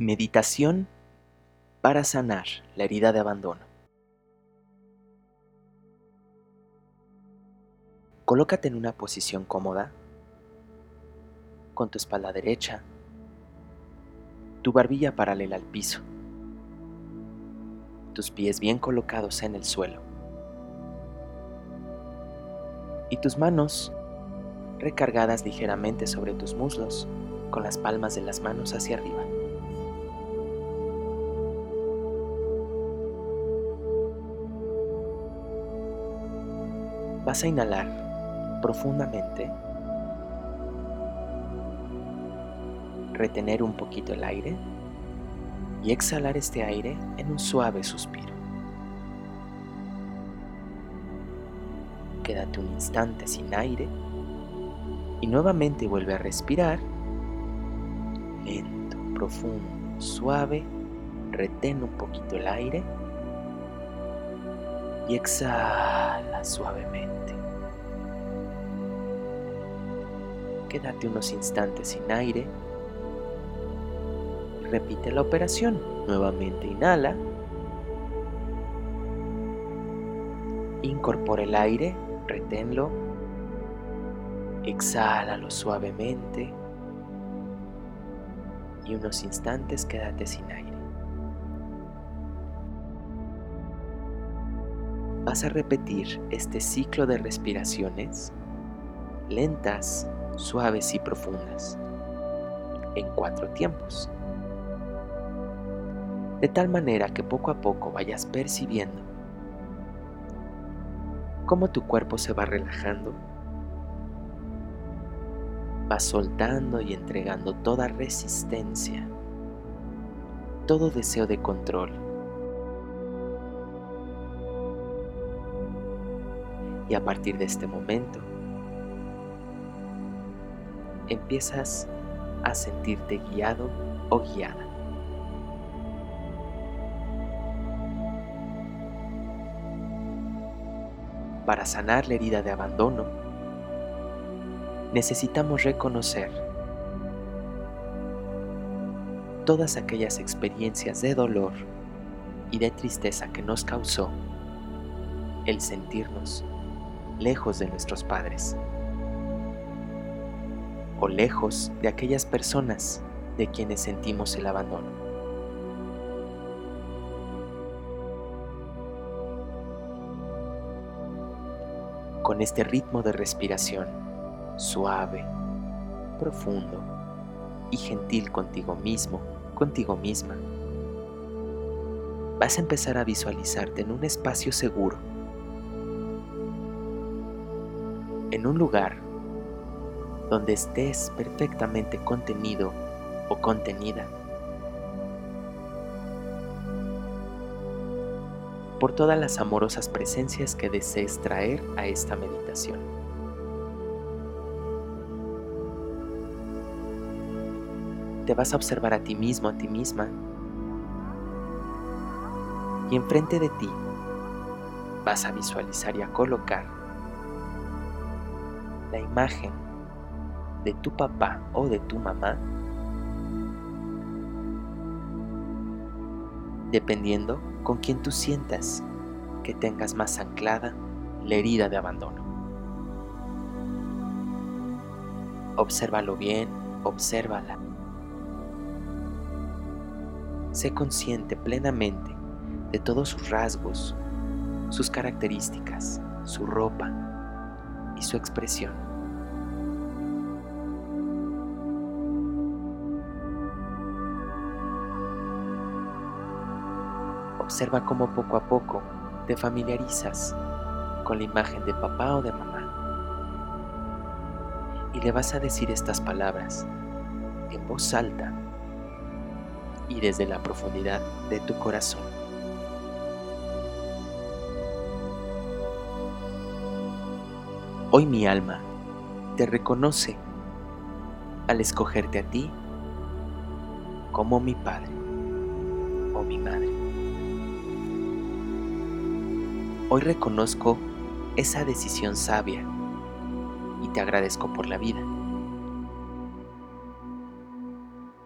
Meditación para sanar la herida de abandono. Colócate en una posición cómoda, con tu espalda derecha, tu barbilla paralela al piso, tus pies bien colocados en el suelo y tus manos recargadas ligeramente sobre tus muslos con las palmas de las manos hacia arriba. Vas a inhalar profundamente, retener un poquito el aire y exhalar este aire en un suave suspiro. Quédate un instante sin aire y nuevamente vuelve a respirar lento, profundo, suave. Retén un poquito el aire y exhala suavemente. Quédate unos instantes sin aire. Repite la operación. Nuevamente inhala. Incorpora el aire, reténlo. Exhálalo suavemente. Y unos instantes quédate sin aire. Vas a repetir este ciclo de respiraciones lentas, suaves y profundas en cuatro tiempos. De tal manera que poco a poco vayas percibiendo cómo tu cuerpo se va relajando, va soltando y entregando toda resistencia, todo deseo de control Y a partir de este momento, empiezas a sentirte guiado o guiada. Para sanar la herida de abandono, necesitamos reconocer todas aquellas experiencias de dolor y de tristeza que nos causó el sentirnos lejos de nuestros padres o lejos de aquellas personas de quienes sentimos el abandono. Con este ritmo de respiración suave, profundo y gentil contigo mismo, contigo misma, vas a empezar a visualizarte en un espacio seguro en un lugar donde estés perfectamente contenido o contenida por todas las amorosas presencias que desees traer a esta meditación. Te vas a observar a ti mismo, a ti misma, y enfrente de ti vas a visualizar y a colocar la imagen de tu papá o de tu mamá, dependiendo con quien tú sientas que tengas más anclada la herida de abandono. Obsérvalo bien, obsérvala. Sé consciente plenamente de todos sus rasgos, sus características, su ropa, y su expresión. Observa cómo poco a poco te familiarizas con la imagen de papá o de mamá. Y le vas a decir estas palabras en voz alta y desde la profundidad de tu corazón. Hoy mi alma te reconoce al escogerte a ti como mi padre o mi madre. Hoy reconozco esa decisión sabia y te agradezco por la vida.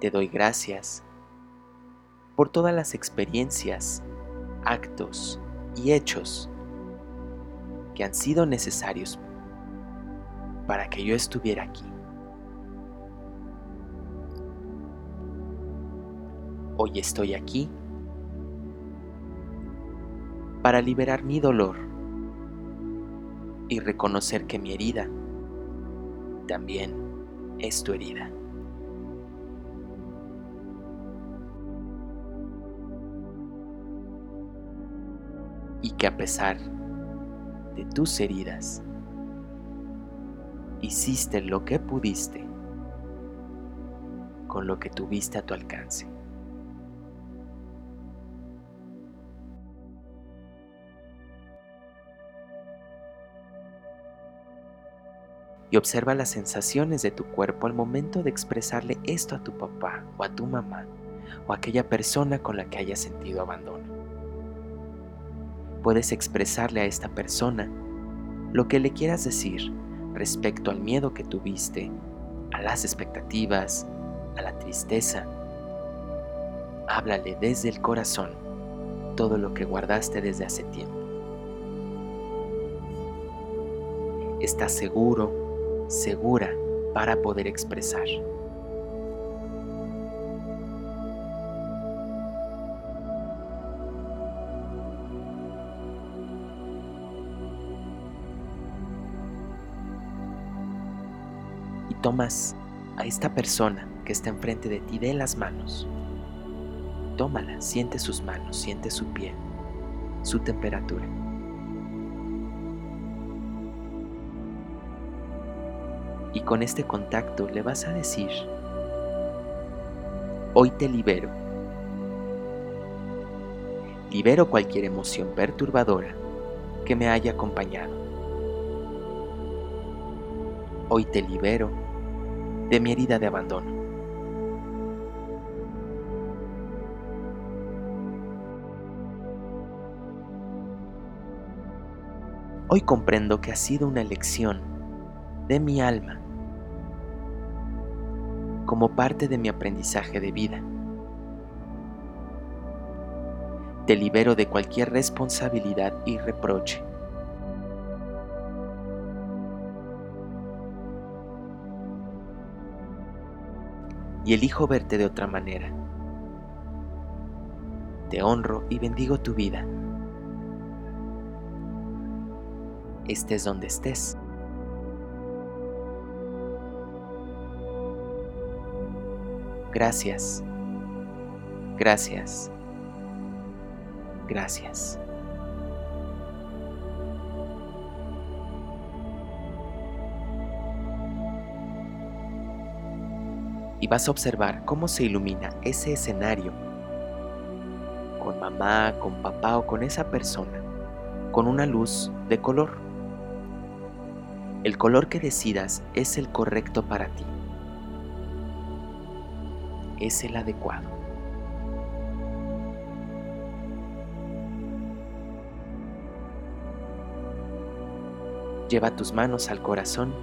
Te doy gracias por todas las experiencias, actos y hechos que han sido necesarios para que yo estuviera aquí. Hoy estoy aquí para liberar mi dolor y reconocer que mi herida también es tu herida. Y que a pesar de tus heridas, hiciste lo que pudiste con lo que tuviste a tu alcance. y observa las sensaciones de tu cuerpo al momento de expresarle esto a tu papá o a tu mamá o a aquella persona con la que hayas sentido abandono. Puedes expresarle a esta persona lo que le quieras decir respecto al miedo que tuviste, a las expectativas, a la tristeza. Háblale desde el corazón todo lo que guardaste desde hace tiempo. ¿Estás seguro segura para poder expresar. Tomas a esta persona que está enfrente de ti de las manos. Tómala, siente sus manos, siente su piel, su temperatura. y con este contacto le vas a decir, hoy te libero. Libero cualquier emoción perturbadora que me haya acompañado. Hoy te libero de mi herida de abandono. Hoy comprendo que ha sido una elección de mi alma como parte de mi aprendizaje de vida. Te libero de cualquier responsabilidad y reproche. Y elijo verte de otra manera. Te honro y bendigo tu vida. Estés donde estés. Gracias. Gracias. Gracias. Y vas a observar cómo se ilumina ese escenario con mamá, con papá o con esa persona, con una luz de color. El color que decidas es el correcto para ti es el adecuado. Lleva tus manos al corazón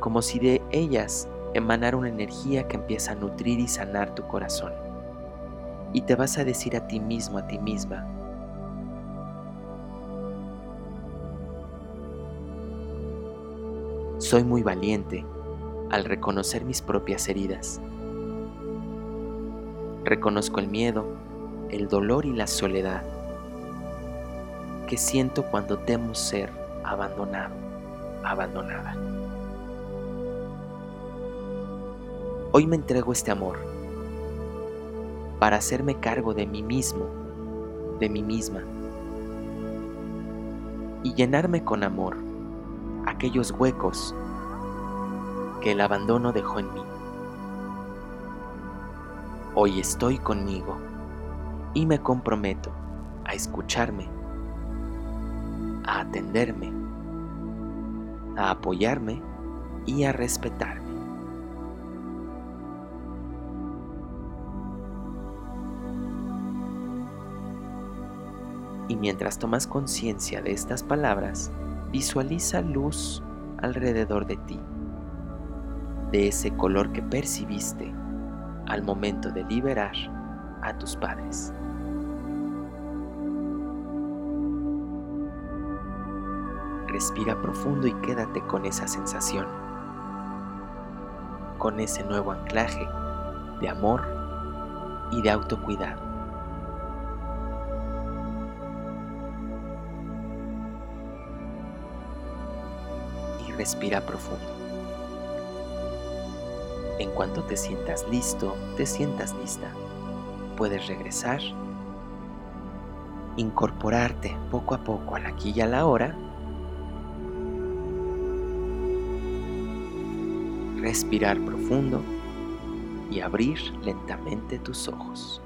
como si de ellas emanara una energía que empieza a nutrir y sanar tu corazón. Y te vas a decir a ti mismo, a ti misma, soy muy valiente al reconocer mis propias heridas Reconozco el miedo, el dolor y la soledad que siento cuando temo ser abandonado, abandonada. Hoy me entrego este amor para hacerme cargo de mí mismo, de mí misma, y llenarme con amor aquellos huecos que el abandono dejó en mí. Hoy estoy conmigo y me comprometo a escucharme, a atenderme, a apoyarme y a respetarme. Y mientras tomas conciencia de estas palabras, visualiza luz alrededor de ti, de ese color que percibiste al momento de liberar a tus padres. Respira profundo y quédate con esa sensación, con ese nuevo anclaje de amor y de autocuidado. Respira profundo. En cuanto te sientas listo, te sientas lista, puedes regresar, incorporarte poco a poco al aquí y a la hora, respirar profundo y abrir lentamente tus ojos.